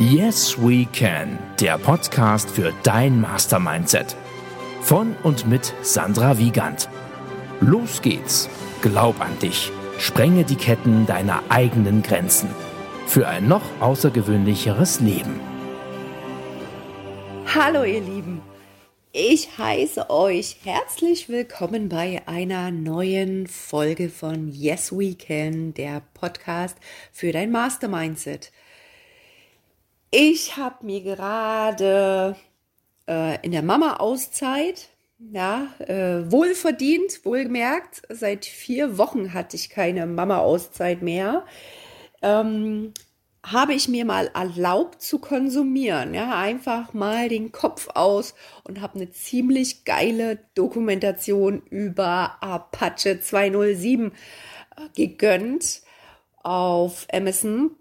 Yes We Can, der Podcast für dein Mastermindset. Von und mit Sandra Wiegand. Los geht's. Glaub an dich. Sprenge die Ketten deiner eigenen Grenzen. Für ein noch außergewöhnlicheres Leben. Hallo ihr Lieben. Ich heiße euch herzlich willkommen bei einer neuen Folge von Yes We Can, der Podcast für dein Mastermindset. Ich habe mir gerade äh, in der Mama-Auszeit, ja, äh, wohlverdient, wohlgemerkt, seit vier Wochen hatte ich keine Mama-Auszeit mehr, ähm, habe ich mir mal erlaubt zu konsumieren, ja, einfach mal den Kopf aus und habe eine ziemlich geile Dokumentation über Apache 207 äh, gegönnt auf Amazon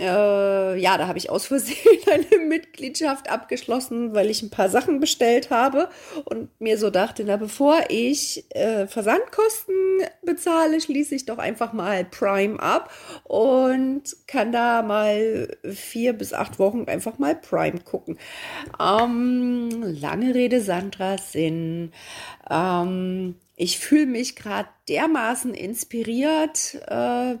äh, ja, da habe ich aus Versehen eine Mitgliedschaft abgeschlossen, weil ich ein paar Sachen bestellt habe und mir so dachte, na bevor ich äh, Versandkosten bezahle, schließe ich doch einfach mal Prime ab und kann da mal vier bis acht Wochen einfach mal Prime gucken. Ähm, lange Rede, Sandra Sinn. Ähm, ich fühle mich gerade dermaßen inspiriert äh,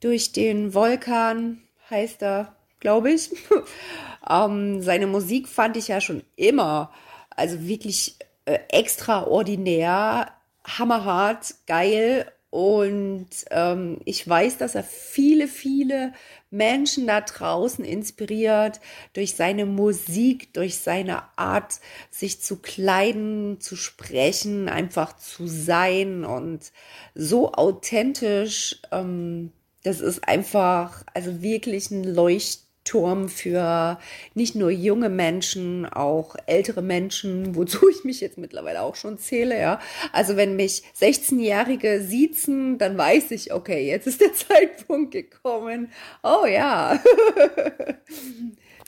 durch den Vulkan heißt er, glaube ich. ähm, seine Musik fand ich ja schon immer, also wirklich äh, extraordinär, hammerhart, geil. Und ähm, ich weiß, dass er viele, viele Menschen da draußen inspiriert durch seine Musik, durch seine Art, sich zu kleiden, zu sprechen, einfach zu sein und so authentisch. Ähm, das ist einfach, also wirklich ein Leuchtturm für nicht nur junge Menschen, auch ältere Menschen, wozu ich mich jetzt mittlerweile auch schon zähle, ja. Also wenn mich 16-Jährige siezen, dann weiß ich, okay, jetzt ist der Zeitpunkt gekommen. Oh ja.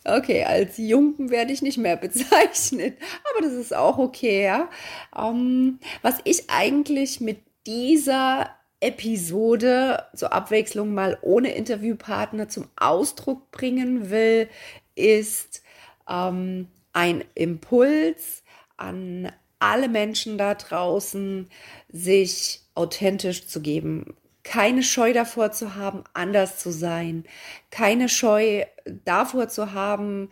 Okay, als Jungen werde ich nicht mehr bezeichnet, aber das ist auch okay, ja. Ähm, was ich eigentlich mit dieser Episode zur Abwechslung mal ohne Interviewpartner zum Ausdruck bringen will, ist ähm, ein Impuls an alle Menschen da draußen, sich authentisch zu geben. Keine Scheu davor zu haben, anders zu sein. Keine Scheu davor zu haben,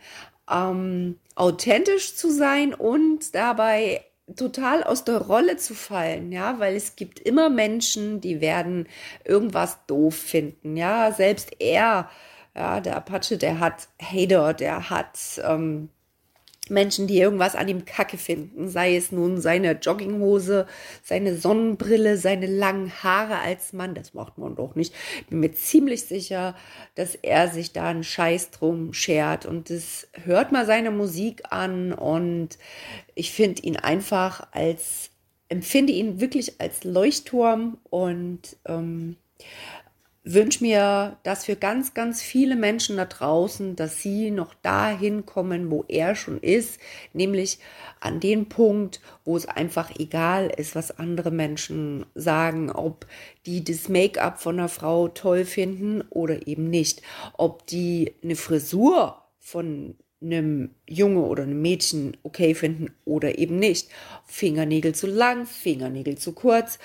ähm, authentisch zu sein und dabei total aus der Rolle zu fallen, ja, weil es gibt immer Menschen, die werden irgendwas doof finden, ja, selbst er, ja, der Apache, der hat Hater, der hat ähm, Menschen, die irgendwas an ihm kacke finden, sei es nun seine Jogginghose, seine Sonnenbrille, seine langen Haare als Mann, das macht man doch nicht. Bin mir ziemlich sicher, dass er sich da einen Scheiß drum schert. Und das hört mal seine Musik an. Und ich finde ihn einfach als, empfinde ihn wirklich als Leuchtturm. Und ähm, wünsche mir das für ganz, ganz viele Menschen da draußen, dass sie noch dahin kommen, wo er schon ist, nämlich an den Punkt, wo es einfach egal ist, was andere Menschen sagen, ob die das Make-up von einer Frau toll finden oder eben nicht, ob die eine Frisur von einem Junge oder einem Mädchen okay finden oder eben nicht. Fingernägel zu lang, Fingernägel zu kurz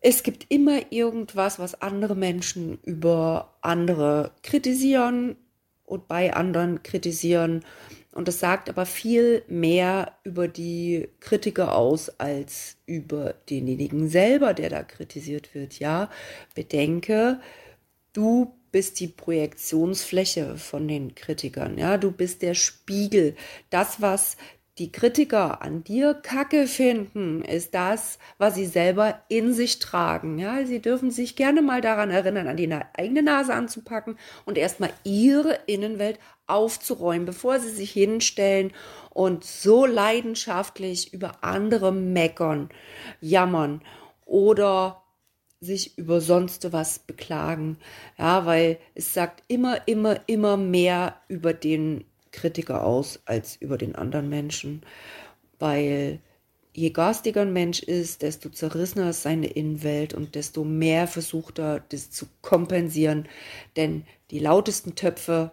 es gibt immer irgendwas, was andere Menschen über andere kritisieren und bei anderen kritisieren. Und das sagt aber viel mehr über die Kritiker aus als über denjenigen selber, der da kritisiert wird. Ja, bedenke, du bist die Projektionsfläche von den Kritikern. Ja, du bist der Spiegel. Das, was die Kritiker an dir Kacke finden, ist das, was sie selber in sich tragen. Ja, sie dürfen sich gerne mal daran erinnern, an die eigene Nase anzupacken und erstmal ihre Innenwelt aufzuräumen, bevor sie sich hinstellen und so leidenschaftlich über andere meckern, jammern oder sich über sonst was beklagen. Ja, weil es sagt immer, immer, immer mehr über den Kritiker aus als über den anderen Menschen, weil je garstiger ein Mensch ist, desto zerrissener ist seine Innenwelt und desto mehr versucht er, das zu kompensieren. Denn die lautesten Töpfe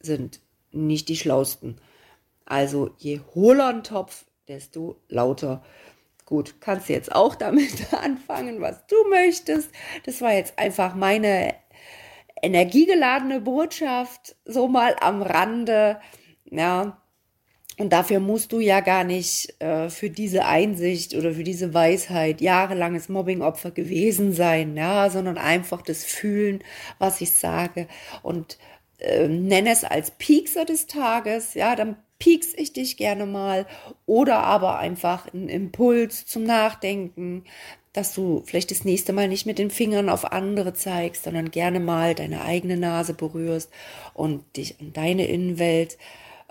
sind nicht die schlausten. Also je hohler ein Topf, desto lauter. Gut, kannst du jetzt auch damit anfangen, was du möchtest. Das war jetzt einfach meine energiegeladene Botschaft, so mal am Rande. Ja, und dafür musst du ja gar nicht äh, für diese Einsicht oder für diese Weisheit jahrelanges Mobbingopfer gewesen sein, ja, sondern einfach das Fühlen, was ich sage und äh, nenne es als Piekser des Tages, ja, dann pieks ich dich gerne mal oder aber einfach ein Impuls zum Nachdenken, dass du vielleicht das nächste Mal nicht mit den Fingern auf andere zeigst, sondern gerne mal deine eigene Nase berührst und dich an deine Innenwelt,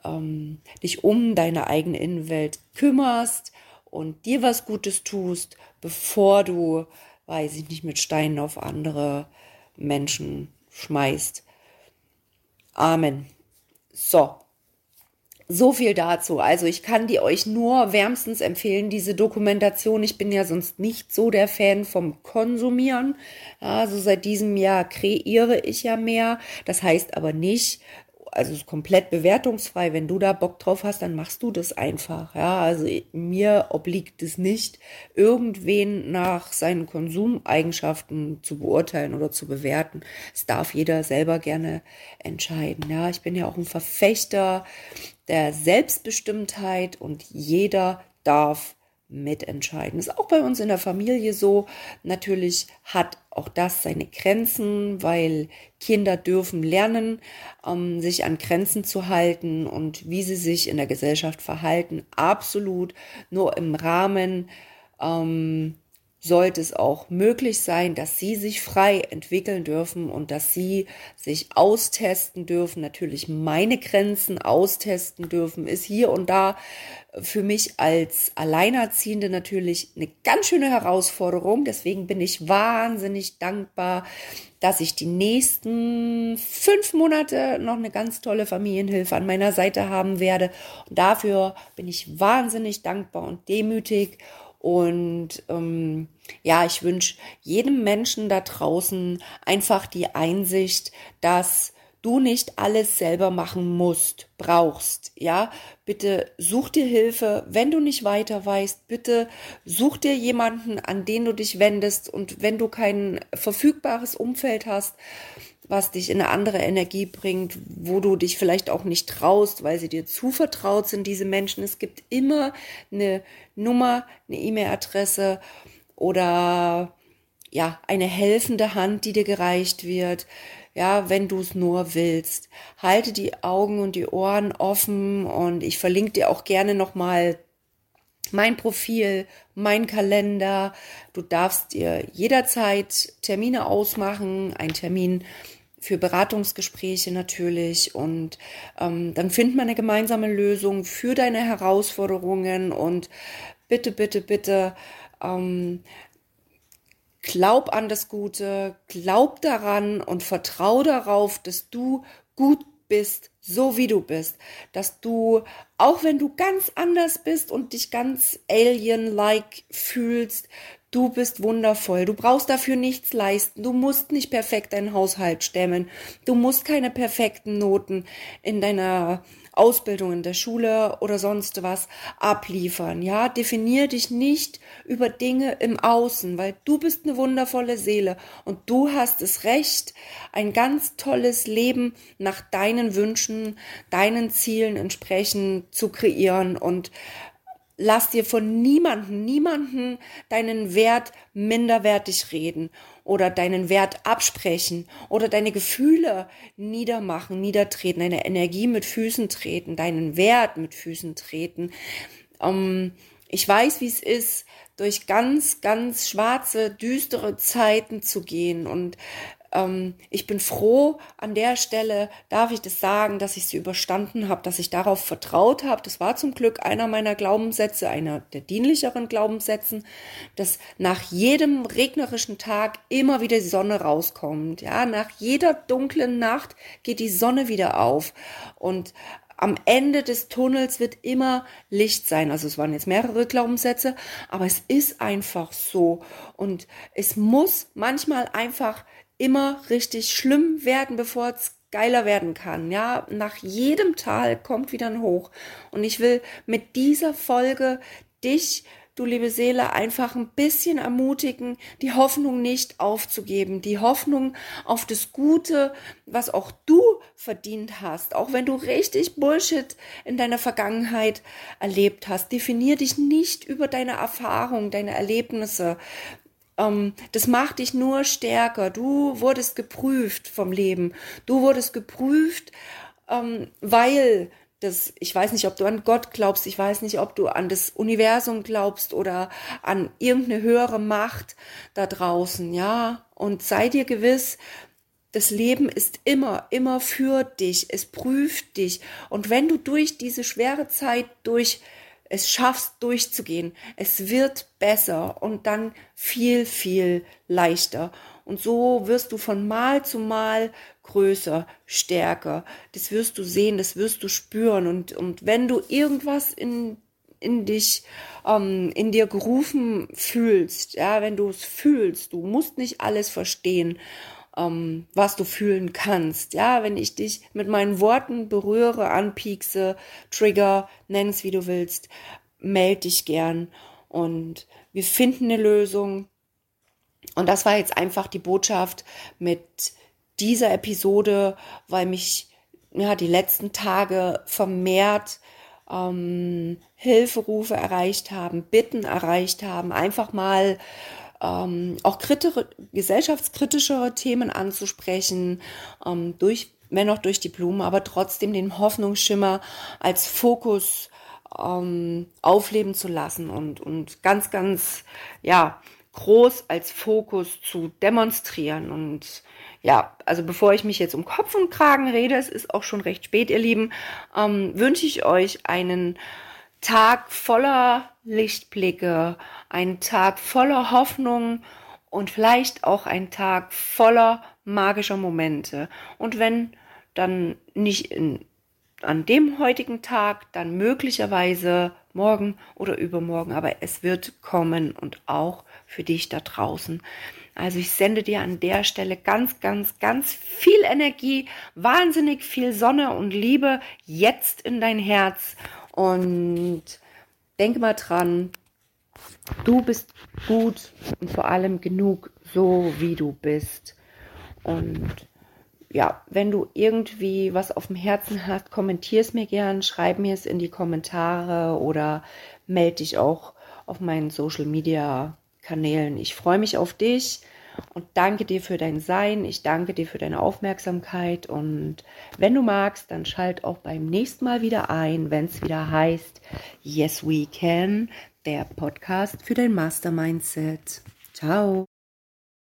ähm, dich um deine eigene Innenwelt kümmerst und dir was Gutes tust, bevor du, weiß ich nicht, mit Steinen auf andere Menschen schmeißt. Amen. So, so viel dazu. Also ich kann die euch nur wärmstens empfehlen, diese Dokumentation. Ich bin ja sonst nicht so der Fan vom Konsumieren. Also seit diesem Jahr kreiere ich ja mehr. Das heißt aber nicht, also ist komplett bewertungsfrei. Wenn du da Bock drauf hast, dann machst du das einfach. Ja, also mir obliegt es nicht, irgendwen nach seinen Konsumeigenschaften zu beurteilen oder zu bewerten. Es darf jeder selber gerne entscheiden. Ja, ich bin ja auch ein Verfechter der Selbstbestimmtheit und jeder darf mitentscheiden. Ist auch bei uns in der Familie so. Natürlich hat auch das seine Grenzen, weil Kinder dürfen lernen, ähm, sich an Grenzen zu halten und wie sie sich in der Gesellschaft verhalten. Absolut nur im Rahmen ähm, sollte es auch möglich sein, dass sie sich frei entwickeln dürfen und dass sie sich austesten dürfen, natürlich meine Grenzen austesten dürfen, ist hier und da für mich als Alleinerziehende natürlich eine ganz schöne Herausforderung. Deswegen bin ich wahnsinnig dankbar, dass ich die nächsten fünf Monate noch eine ganz tolle Familienhilfe an meiner Seite haben werde. Und dafür bin ich wahnsinnig dankbar und demütig und ähm, ja, ich wünsche jedem Menschen da draußen einfach die Einsicht, dass du nicht alles selber machen musst, brauchst. Ja, bitte such dir Hilfe, wenn du nicht weiter weißt. Bitte such dir jemanden, an den du dich wendest. Und wenn du kein verfügbares Umfeld hast, was dich in eine andere Energie bringt, wo du dich vielleicht auch nicht traust, weil sie dir zu vertraut sind, diese Menschen. Es gibt immer eine Nummer, eine E-Mail-Adresse oder ja, eine helfende Hand, die dir gereicht wird. Ja, wenn du es nur willst. Halte die Augen und die Ohren offen und ich verlinke dir auch gerne nochmal mein Profil, mein Kalender. Du darfst dir jederzeit Termine ausmachen, ein Termin für Beratungsgespräche natürlich. Und ähm, dann findet man eine gemeinsame Lösung für deine Herausforderungen. Und bitte, bitte, bitte ähm, glaub an das Gute, glaub daran und vertrau darauf, dass du gut bist, so wie du bist, dass du, auch wenn du ganz anders bist und dich ganz alien-like fühlst, Du bist wundervoll. Du brauchst dafür nichts leisten. Du musst nicht perfekt deinen Haushalt stemmen. Du musst keine perfekten Noten in deiner Ausbildung in der Schule oder sonst was abliefern. Ja, definier dich nicht über Dinge im Außen, weil du bist eine wundervolle Seele und du hast es Recht, ein ganz tolles Leben nach deinen Wünschen, deinen Zielen entsprechend zu kreieren und lass dir von niemanden, niemanden deinen Wert minderwertig reden oder deinen Wert absprechen oder deine Gefühle niedermachen, niedertreten, deine Energie mit Füßen treten, deinen Wert mit Füßen treten. Ähm, ich weiß, wie es ist, durch ganz, ganz schwarze, düstere Zeiten zu gehen und ähm, ich bin froh, an der Stelle darf ich das sagen, dass ich sie überstanden habe, dass ich darauf vertraut habe. Das war zum Glück einer meiner Glaubenssätze, einer der dienlicheren Glaubenssätzen, dass nach jedem regnerischen Tag immer wieder die Sonne rauskommt. Ja, nach jeder dunklen Nacht geht die Sonne wieder auf. Und am Ende des Tunnels wird immer Licht sein. Also es waren jetzt mehrere Glaubenssätze, aber es ist einfach so. Und es muss manchmal einfach immer richtig schlimm werden, bevor es geiler werden kann. Ja, nach jedem Tal kommt wieder ein Hoch. Und ich will mit dieser Folge dich du liebe Seele, einfach ein bisschen ermutigen, die Hoffnung nicht aufzugeben, die Hoffnung auf das Gute, was auch du verdient hast, auch wenn du richtig Bullshit in deiner Vergangenheit erlebt hast. Definier dich nicht über deine Erfahrung, deine Erlebnisse. Ähm, das macht dich nur stärker. Du wurdest geprüft vom Leben. Du wurdest geprüft, ähm, weil das, ich weiß nicht, ob du an Gott glaubst, ich weiß nicht, ob du an das Universum glaubst oder an irgendeine höhere Macht da draußen, ja. Und sei dir gewiss, das Leben ist immer, immer für dich. Es prüft dich. Und wenn du durch diese schwere Zeit durch es schaffst durchzugehen, es wird besser und dann viel, viel leichter. Und so wirst du von Mal zu Mal größer, stärker. Das wirst du sehen, das wirst du spüren. Und, und wenn du irgendwas in, in dich, ähm, in dir gerufen fühlst, ja, wenn du es fühlst, du musst nicht alles verstehen, ähm, was du fühlen kannst. Ja, wenn ich dich mit meinen Worten berühre, anpiekse, trigger, nenn es wie du willst, meld dich gern und wir finden eine Lösung und das war jetzt einfach die Botschaft mit dieser Episode, weil mich ja die letzten Tage vermehrt ähm, Hilferufe erreicht haben, Bitten erreicht haben, einfach mal ähm, auch kritische, gesellschaftskritischere Themen anzusprechen, ähm, durch, wenn auch durch die Blumen, aber trotzdem den Hoffnungsschimmer als Fokus ähm, aufleben zu lassen und, und ganz, ganz, ja, groß als Fokus zu demonstrieren. Und ja, also bevor ich mich jetzt um Kopf und Kragen rede, es ist auch schon recht spät, ihr Lieben, ähm, wünsche ich euch einen Tag voller Lichtblicke, einen Tag voller Hoffnung und vielleicht auch einen Tag voller magischer Momente. Und wenn dann nicht in, an dem heutigen Tag, dann möglicherweise morgen oder übermorgen, aber es wird kommen und auch für dich da draußen. Also ich sende dir an der Stelle ganz, ganz, ganz viel Energie, wahnsinnig viel Sonne und Liebe jetzt in dein Herz und denke mal dran, du bist gut und vor allem genug, so wie du bist. Und ja, wenn du irgendwie was auf dem Herzen hast, kommentier es mir gern, schreib mir es in die Kommentare oder melde dich auch auf meinen Social Media Kanälen. Ich freue mich auf dich und danke dir für dein Sein. Ich danke dir für deine Aufmerksamkeit und wenn du magst, dann schalt auch beim nächsten Mal wieder ein, wenn es wieder heißt Yes We Can, der Podcast für dein Master Mindset. Ciao.